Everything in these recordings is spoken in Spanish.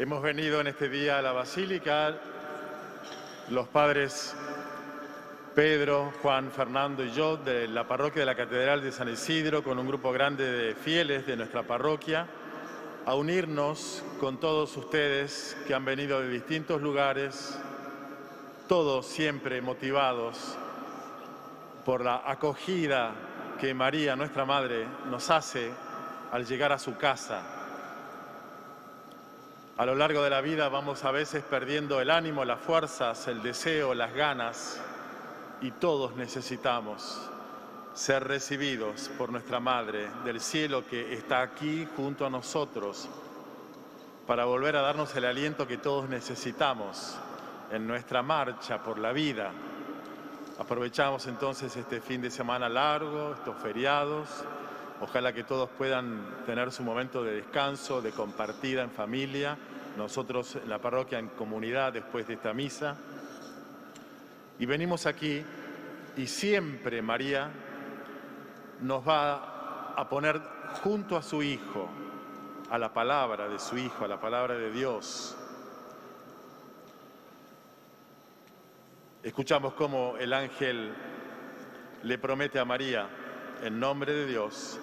Hemos venido en este día a la Basílica, los padres Pedro, Juan, Fernando y yo de la parroquia de la Catedral de San Isidro, con un grupo grande de fieles de nuestra parroquia, a unirnos con todos ustedes que han venido de distintos lugares, todos siempre motivados por la acogida que María, nuestra Madre, nos hace al llegar a su casa. A lo largo de la vida vamos a veces perdiendo el ánimo, las fuerzas, el deseo, las ganas, y todos necesitamos ser recibidos por nuestra Madre del cielo que está aquí junto a nosotros para volver a darnos el aliento que todos necesitamos en nuestra marcha por la vida. Aprovechamos entonces este fin de semana largo, estos feriados. Ojalá que todos puedan tener su momento de descanso, de compartida en familia. Nosotros en la parroquia, en comunidad, después de esta misa. Y venimos aquí y siempre María nos va a poner junto a su Hijo, a la palabra de su Hijo, a la palabra de Dios, Escuchamos cómo el ángel le promete a María, en nombre de Dios,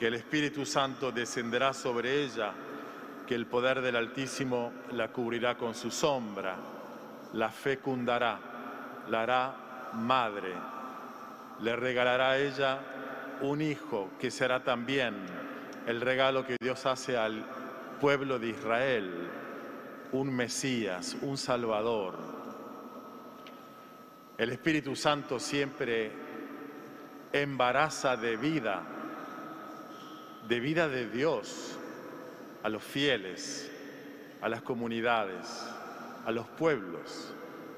que el Espíritu Santo descenderá sobre ella, que el poder del Altísimo la cubrirá con su sombra, la fecundará, la hará madre, le regalará a ella un hijo que será también el regalo que Dios hace al pueblo de Israel, un Mesías, un Salvador. El Espíritu Santo siempre embaraza de vida, de vida de Dios a los fieles, a las comunidades, a los pueblos.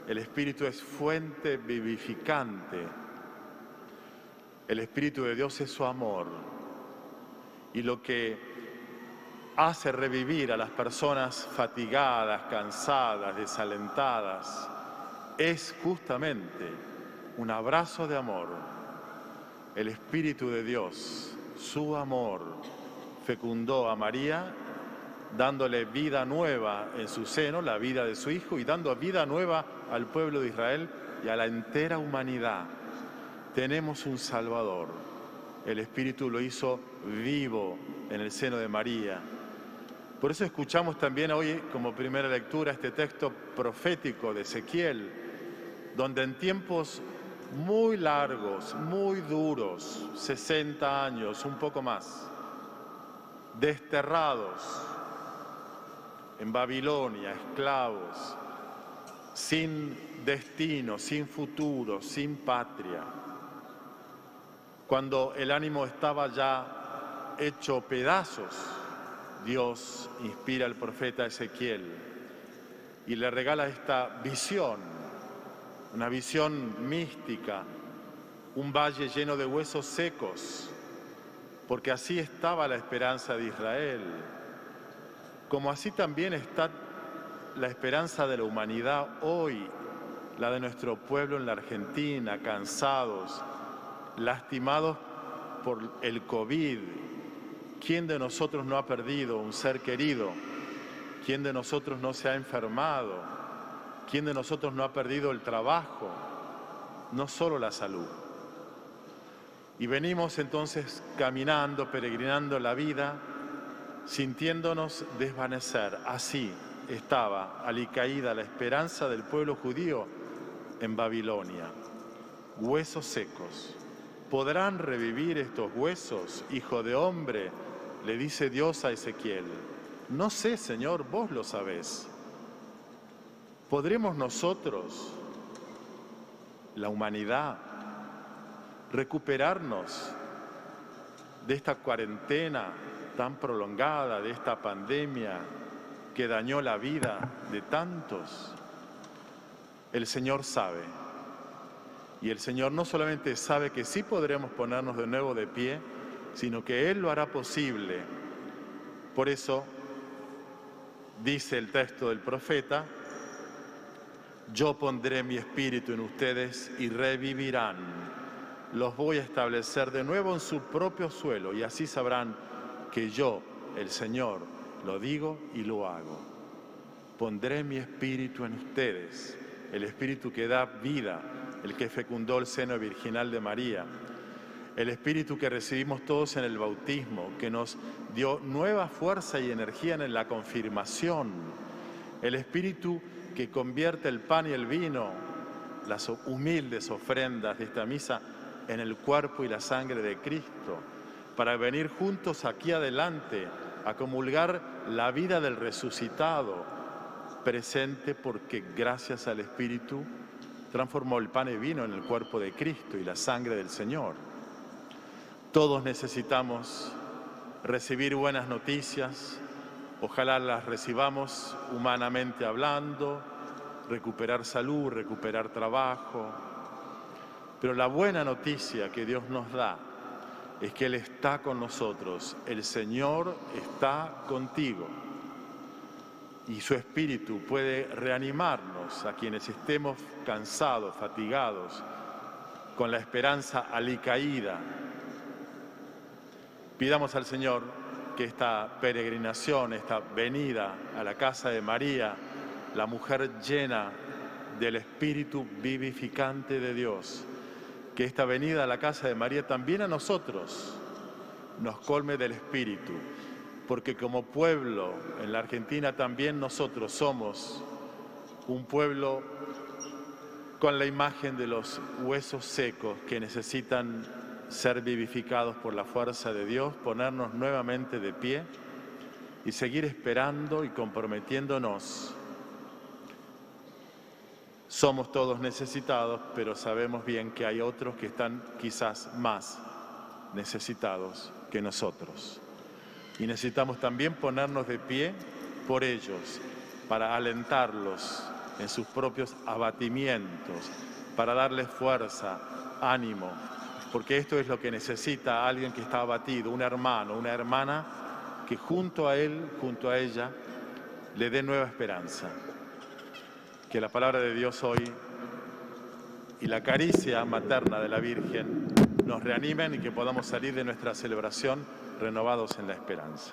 El Espíritu es fuente vivificante. El Espíritu de Dios es su amor. Y lo que hace revivir a las personas fatigadas, cansadas, desalentadas, es justamente un abrazo de amor. El Espíritu de Dios, su amor, fecundó a María, dándole vida nueva en su seno, la vida de su Hijo, y dando vida nueva al pueblo de Israel y a la entera humanidad. Tenemos un Salvador. El Espíritu lo hizo vivo en el seno de María. Por eso escuchamos también hoy como primera lectura este texto profético de Ezequiel, donde en tiempos muy largos, muy duros, 60 años, un poco más, desterrados en Babilonia, esclavos, sin destino, sin futuro, sin patria, cuando el ánimo estaba ya hecho pedazos, Dios inspira al profeta Ezequiel y le regala esta visión una visión mística, un valle lleno de huesos secos, porque así estaba la esperanza de Israel, como así también está la esperanza de la humanidad hoy, la de nuestro pueblo en la Argentina, cansados, lastimados por el COVID. ¿Quién de nosotros no ha perdido un ser querido? ¿Quién de nosotros no se ha enfermado? ¿Quién de nosotros no ha perdido el trabajo? No solo la salud. Y venimos entonces caminando, peregrinando la vida, sintiéndonos desvanecer. Así estaba alicaída la esperanza del pueblo judío en Babilonia. Huesos secos. ¿Podrán revivir estos huesos, hijo de hombre? Le dice Dios a Ezequiel. No sé, Señor, vos lo sabés. ¿Podremos nosotros, la humanidad, recuperarnos de esta cuarentena tan prolongada, de esta pandemia que dañó la vida de tantos? El Señor sabe. Y el Señor no solamente sabe que sí podremos ponernos de nuevo de pie, sino que Él lo hará posible. Por eso dice el texto del profeta, yo pondré mi espíritu en ustedes y revivirán. Los voy a establecer de nuevo en su propio suelo y así sabrán que yo, el Señor, lo digo y lo hago. pondré mi espíritu en ustedes, el espíritu que da vida, el que fecundó el seno virginal de María, el espíritu que recibimos todos en el bautismo, que nos dio nueva fuerza y energía en la confirmación, el espíritu que convierte el pan y el vino, las humildes ofrendas de esta misa, en el cuerpo y la sangre de Cristo, para venir juntos aquí adelante a comulgar la vida del resucitado, presente porque gracias al Espíritu transformó el pan y vino en el cuerpo de Cristo y la sangre del Señor. Todos necesitamos recibir buenas noticias, ojalá las recibamos humanamente hablando, recuperar salud, recuperar trabajo, pero la buena noticia que Dios nos da es que Él está con nosotros, el Señor está contigo y su espíritu puede reanimarnos a quienes estemos cansados, fatigados, con la esperanza alicaída. Pidamos al Señor que esta peregrinación, esta venida a la casa de María, la mujer llena del espíritu vivificante de Dios, que esta venida a la casa de María también a nosotros nos colme del Espíritu, porque como pueblo en la Argentina también nosotros somos un pueblo con la imagen de los huesos secos que necesitan ser vivificados por la fuerza de Dios, ponernos nuevamente de pie y seguir esperando y comprometiéndonos somos todos necesitados, pero sabemos bien que hay otros que están quizás más necesitados que nosotros. Y necesitamos también ponernos de pie por ellos, para alentarlos en sus propios abatimientos, para darles fuerza, ánimo, porque esto es lo que necesita alguien que está abatido, un hermano, una hermana que junto a él, junto a ella, le dé nueva esperanza que la palabra de Dios hoy y la caricia materna de la Virgen nos reanimen y que podamos salir de nuestra celebración renovados en la esperanza.